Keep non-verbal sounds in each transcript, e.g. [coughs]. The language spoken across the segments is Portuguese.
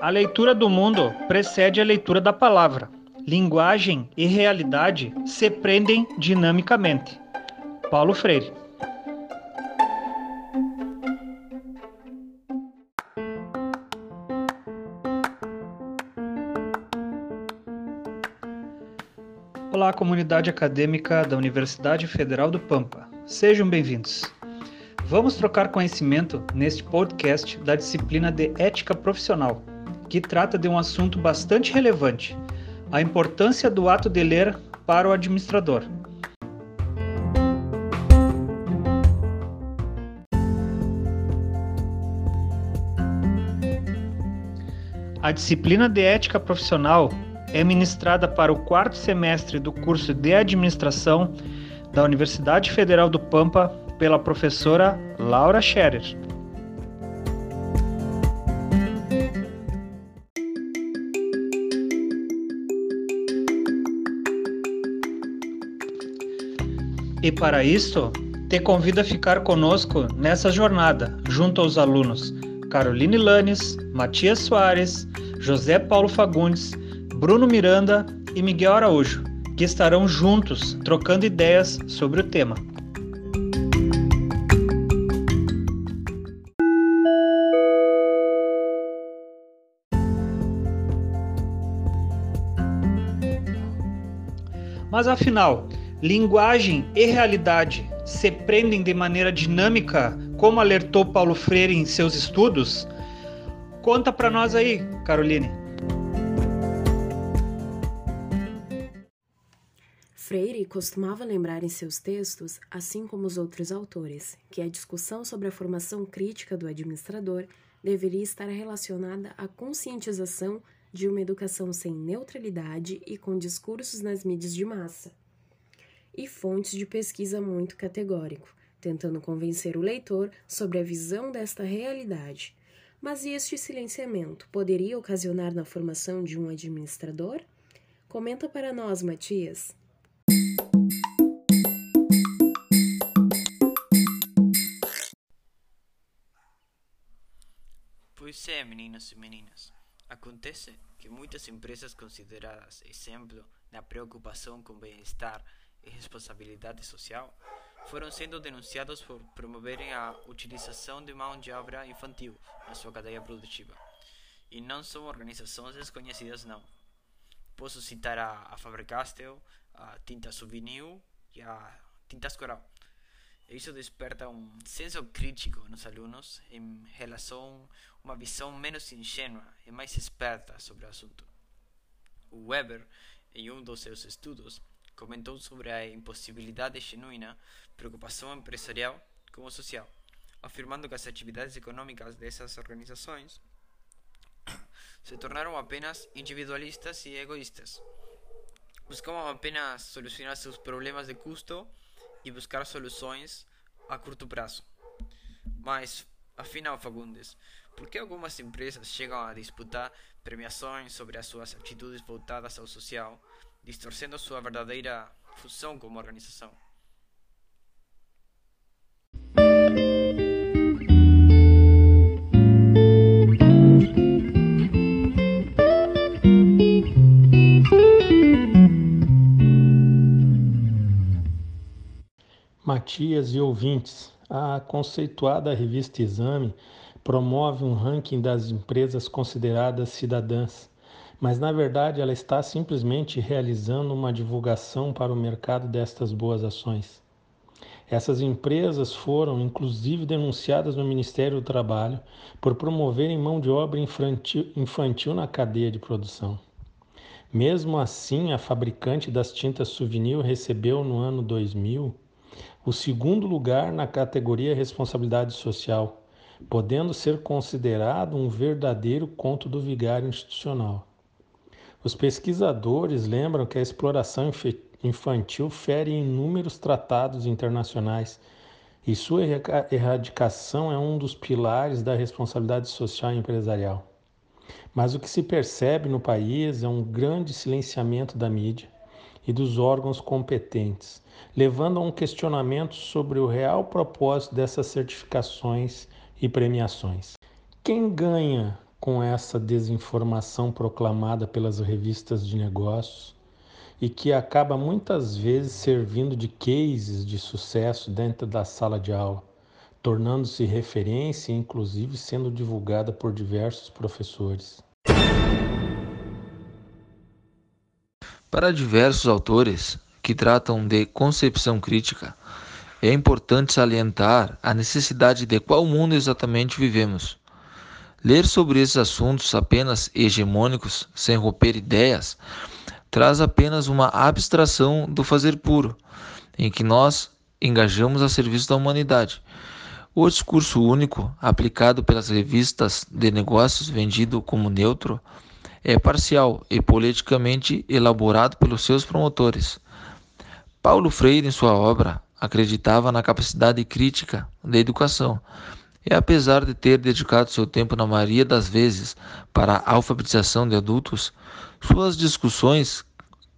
A leitura do mundo precede a leitura da palavra. Linguagem e realidade se prendem dinamicamente. Paulo Freire. Olá, comunidade acadêmica da Universidade Federal do Pampa. Sejam bem-vindos. Vamos trocar conhecimento neste podcast da disciplina de Ética Profissional, que trata de um assunto bastante relevante: a importância do ato de ler para o administrador. A disciplina de Ética Profissional é ministrada para o quarto semestre do curso de Administração da Universidade Federal do Pampa pela professora Laura Scherer. E para isso, te convido a ficar conosco nessa jornada, junto aos alunos Caroline Lanes, Matias Soares, José Paulo Fagundes Bruno Miranda e Miguel Araújo, que estarão juntos trocando ideias sobre o tema. Mas afinal, linguagem e realidade se prendem de maneira dinâmica, como alertou Paulo Freire em seus estudos? Conta para nós aí, Caroline. Freire costumava lembrar em seus textos, assim como os outros autores, que a discussão sobre a formação crítica do administrador deveria estar relacionada à conscientização de uma educação sem neutralidade e com discursos nas mídias de massa, e fontes de pesquisa muito categórico, tentando convencer o leitor sobre a visão desta realidade. Mas este silenciamento poderia ocasionar na formação de um administrador? Comenta para nós, Matias. Pois é, meninos e meninas. Acontece que muitas empresas consideradas exemplo na preocupação com bem-estar e responsabilidade social foram sendo denunciados por promoverem a utilização de mão de obra infantil na sua cadeia produtiva. E não são organizações desconhecidas, não. Posso citar a, a Faber-Castell, a Tinta Souvenir e a Tintas Coral. Isso desperta um senso crítico nos alunos em relação a uma visão menos ingênua e mais esperta sobre o assunto. O Weber, em um dos seus estudos, comentou sobre a impossibilidade genuína preocupação empresarial como social, afirmando que as atividades econômicas dessas organizações [coughs] se tornaram apenas individualistas e egoístas. Buscavam apenas solucionar seus problemas de custo e buscar soluções a curto prazo. Mas, afinal, Fagundes, por que algumas empresas chegam a disputar premiações sobre as suas atitudes voltadas ao social, distorcendo sua verdadeira função como organização? Matias e ouvintes, a conceituada revista Exame promove um ranking das empresas consideradas cidadãs, mas na verdade ela está simplesmente realizando uma divulgação para o mercado destas boas ações. Essas empresas foram inclusive denunciadas no Ministério do Trabalho por promoverem mão de obra infantil, infantil na cadeia de produção. Mesmo assim, a fabricante das tintas Souvenir recebeu no ano 2000 o segundo lugar na categoria Responsabilidade Social, podendo ser considerado um verdadeiro conto do vigário institucional. Os pesquisadores lembram que a exploração infantil fere inúmeros tratados internacionais e sua erradicação é um dos pilares da responsabilidade social empresarial. Mas o que se percebe no país é um grande silenciamento da mídia e dos órgãos competentes, levando a um questionamento sobre o real propósito dessas certificações e premiações. Quem ganha com essa desinformação proclamada pelas revistas de negócios e que acaba muitas vezes servindo de cases de sucesso dentro da sala de aula, tornando-se referência e inclusive sendo divulgada por diversos professores. Para diversos autores que tratam de concepção crítica, é importante salientar a necessidade de qual mundo exatamente vivemos. Ler sobre esses assuntos apenas hegemônicos, sem romper ideias, traz apenas uma abstração do fazer puro, em que nós engajamos a serviço da humanidade. O discurso único, aplicado pelas revistas de negócios vendido como neutro, é parcial e politicamente elaborado pelos seus promotores. Paulo Freire, em sua obra, acreditava na capacidade crítica da educação. E apesar de ter dedicado seu tempo na maioria das vezes para a alfabetização de adultos, suas discussões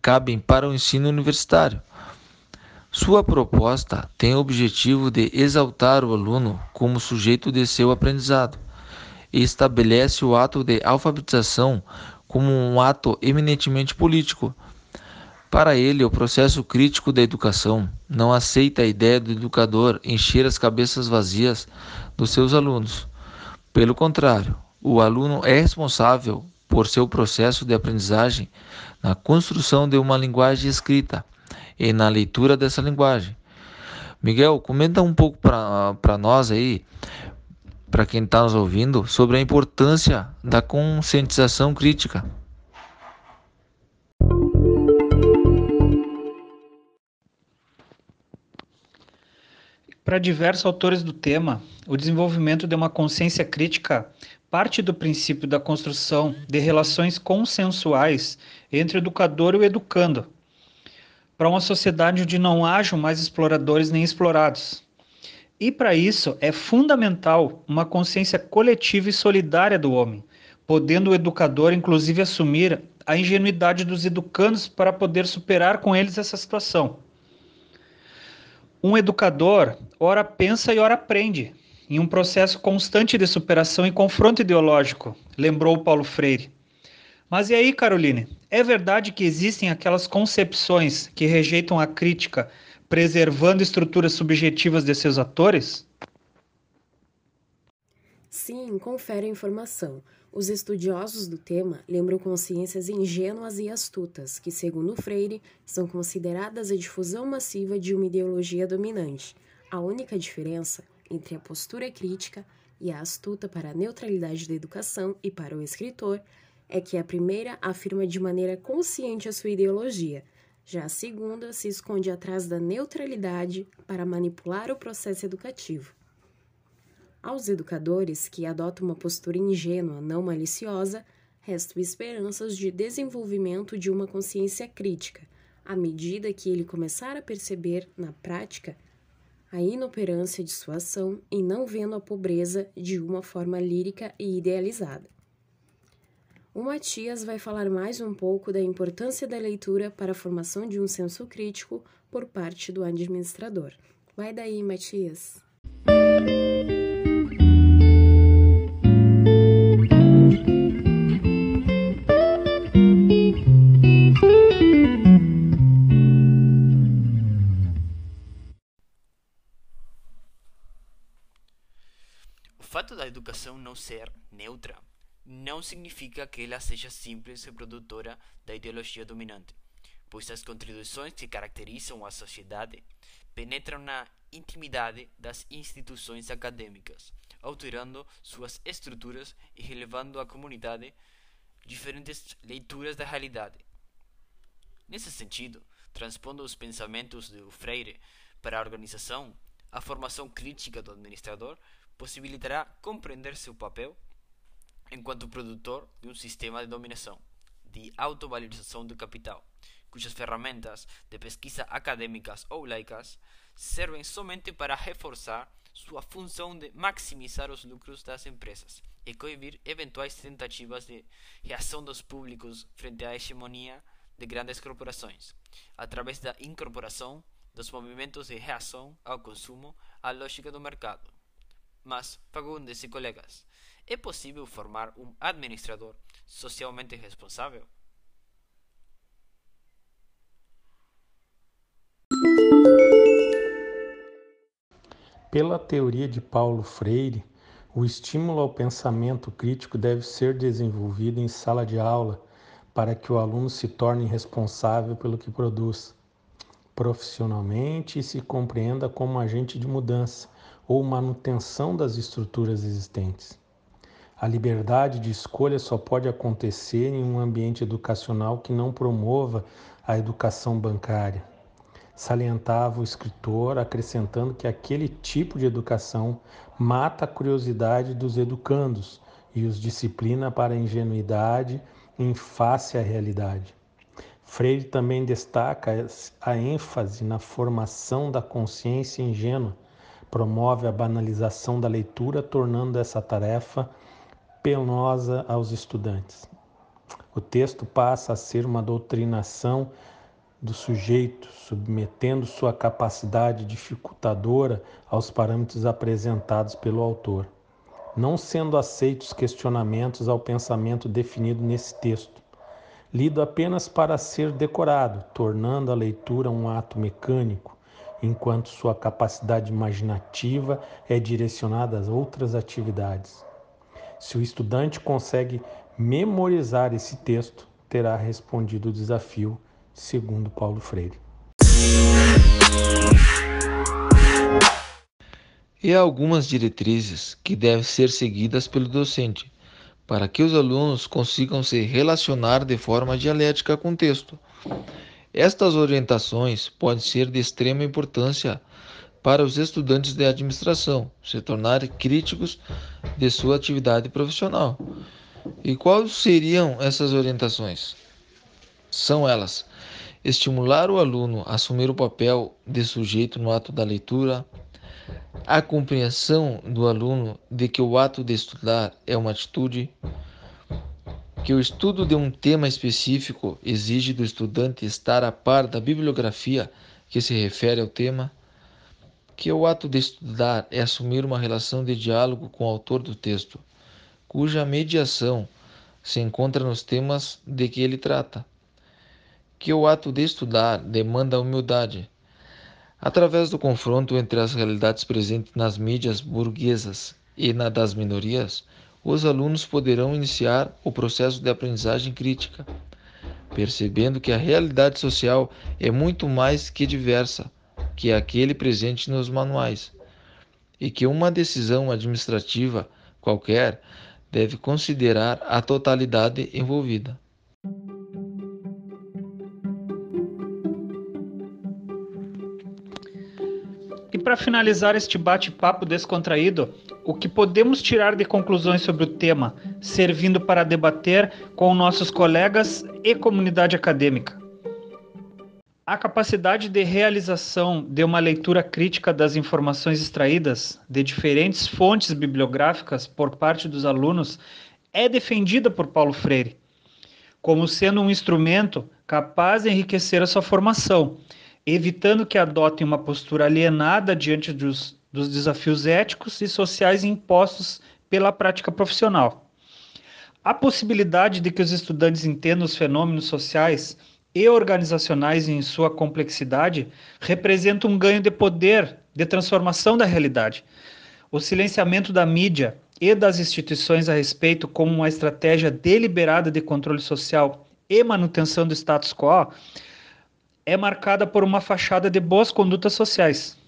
cabem para o ensino universitário. Sua proposta tem o objetivo de exaltar o aluno como sujeito de seu aprendizado e estabelece o ato de alfabetização como um ato eminentemente político, para ele, o processo crítico da educação não aceita a ideia do educador encher as cabeças vazias dos seus alunos. Pelo contrário, o aluno é responsável por seu processo de aprendizagem na construção de uma linguagem escrita e na leitura dessa linguagem. Miguel, comenta um pouco para nós aí, para quem está nos ouvindo, sobre a importância da conscientização crítica. Para diversos autores do tema, o desenvolvimento de uma consciência crítica parte do princípio da construção de relações consensuais entre o educador e o educando, para uma sociedade onde não hajam mais exploradores nem explorados. E para isso é fundamental uma consciência coletiva e solidária do homem, podendo o educador inclusive assumir a ingenuidade dos educandos para poder superar com eles essa situação. Um educador, ora pensa e ora aprende, em um processo constante de superação e confronto ideológico, lembrou Paulo Freire. Mas e aí, Caroline? É verdade que existem aquelas concepções que rejeitam a crítica, preservando estruturas subjetivas de seus atores? Sim, confere a informação. Os estudiosos do tema lembram consciências ingênuas e astutas, que, segundo Freire, são consideradas a difusão massiva de uma ideologia dominante. A única diferença entre a postura crítica e a astuta para a neutralidade da educação e para o escritor é que a primeira afirma de maneira consciente a sua ideologia, já a segunda se esconde atrás da neutralidade para manipular o processo educativo. Aos educadores que adotam uma postura ingênua, não maliciosa, restam esperanças de desenvolvimento de uma consciência crítica, à medida que ele começar a perceber, na prática, a inoperância de sua ação e não vendo a pobreza de uma forma lírica e idealizada. O Matias vai falar mais um pouco da importância da leitura para a formação de um senso crítico por parte do administrador. Vai daí, Matias! Fato da educação não ser neutra não significa que ela seja simples reprodutora da ideologia dominante, pois as contribuições que caracterizam a sociedade penetram na intimidade das instituições acadêmicas, alterando suas estruturas e relevando à comunidade diferentes leituras da realidade. Nesse sentido, transpondo os pensamentos de Freire para a organização, a formação crítica do administrador possibilitará compreender seu papel enquanto produtor de um sistema de dominação, de autovalorização do capital, cujas ferramentas de pesquisa acadêmicas ou laicas servem somente para reforçar sua função de maximizar os lucros das empresas e coibir eventuais tentativas de reação dos públicos frente à hegemonia de grandes corporações, através da incorporação dos movimentos de reação ao consumo à lógica do mercado. Mas, Fagundes e colegas, é possível formar um administrador socialmente responsável? Pela teoria de Paulo Freire, o estímulo ao pensamento crítico deve ser desenvolvido em sala de aula para que o aluno se torne responsável pelo que produz profissionalmente e se compreenda como agente de mudança ou manutenção das estruturas existentes. A liberdade de escolha só pode acontecer em um ambiente educacional que não promova a educação bancária. Salientava o escritor, acrescentando que aquele tipo de educação mata a curiosidade dos educandos e os disciplina para a ingenuidade em face à realidade. Freire também destaca a ênfase na formação da consciência ingênua, promove a banalização da leitura, tornando essa tarefa penosa aos estudantes. O texto passa a ser uma doutrinação do sujeito, submetendo sua capacidade dificultadora aos parâmetros apresentados pelo autor, não sendo aceitos questionamentos ao pensamento definido nesse texto lido apenas para ser decorado, tornando a leitura um ato mecânico, enquanto sua capacidade imaginativa é direcionada a outras atividades. Se o estudante consegue memorizar esse texto, terá respondido o desafio, segundo Paulo Freire. E há algumas diretrizes que devem ser seguidas pelo docente para que os alunos consigam se relacionar de forma dialética com o texto. Estas orientações podem ser de extrema importância para os estudantes de administração se tornarem críticos de sua atividade profissional. E quais seriam essas orientações? São elas: estimular o aluno a assumir o papel de sujeito no ato da leitura, a compreensão do aluno de que o ato de estudar é uma atitude, que o estudo de um tema específico exige do estudante estar a par da bibliografia que se refere ao tema, que o ato de estudar é assumir uma relação de diálogo com o autor do texto, cuja mediação se encontra nos temas de que ele trata, que o ato de estudar demanda humildade, Através do confronto entre as realidades presentes nas mídias burguesas e na das minorias, os alunos poderão iniciar o processo de aprendizagem crítica, percebendo que a realidade social é muito mais que diversa que aquele presente nos manuais e que uma decisão administrativa qualquer deve considerar a totalidade envolvida. para finalizar este bate-papo descontraído, o que podemos tirar de conclusões sobre o tema, servindo para debater com nossos colegas e comunidade acadêmica? A capacidade de realização de uma leitura crítica das informações extraídas de diferentes fontes bibliográficas por parte dos alunos é defendida por Paulo Freire, como sendo um instrumento capaz de enriquecer a sua formação evitando que adotem uma postura alienada diante dos, dos desafios éticos e sociais impostos pela prática profissional. A possibilidade de que os estudantes entendam os fenômenos sociais e organizacionais em sua complexidade representa um ganho de poder de transformação da realidade. O silenciamento da mídia e das instituições a respeito como uma estratégia deliberada de controle social e manutenção do status quo é marcada por uma fachada de boas condutas sociais.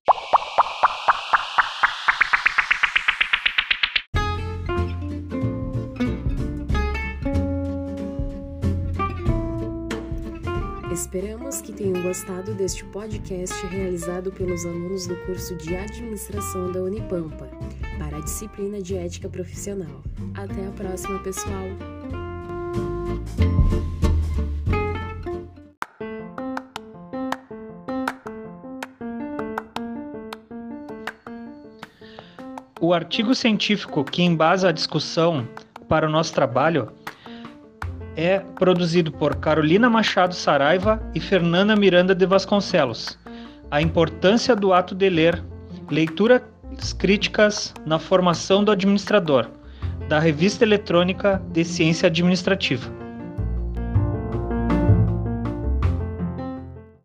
Esperamos que tenham gostado deste podcast realizado pelos alunos do curso de Administração da Unipampa, para a disciplina de Ética Profissional. Até a próxima, pessoal! O artigo científico que embasa a discussão para o nosso trabalho é produzido por Carolina Machado Saraiva e Fernanda Miranda de Vasconcelos. A importância do ato de ler, leituras críticas na formação do administrador, da Revista Eletrônica de Ciência Administrativa.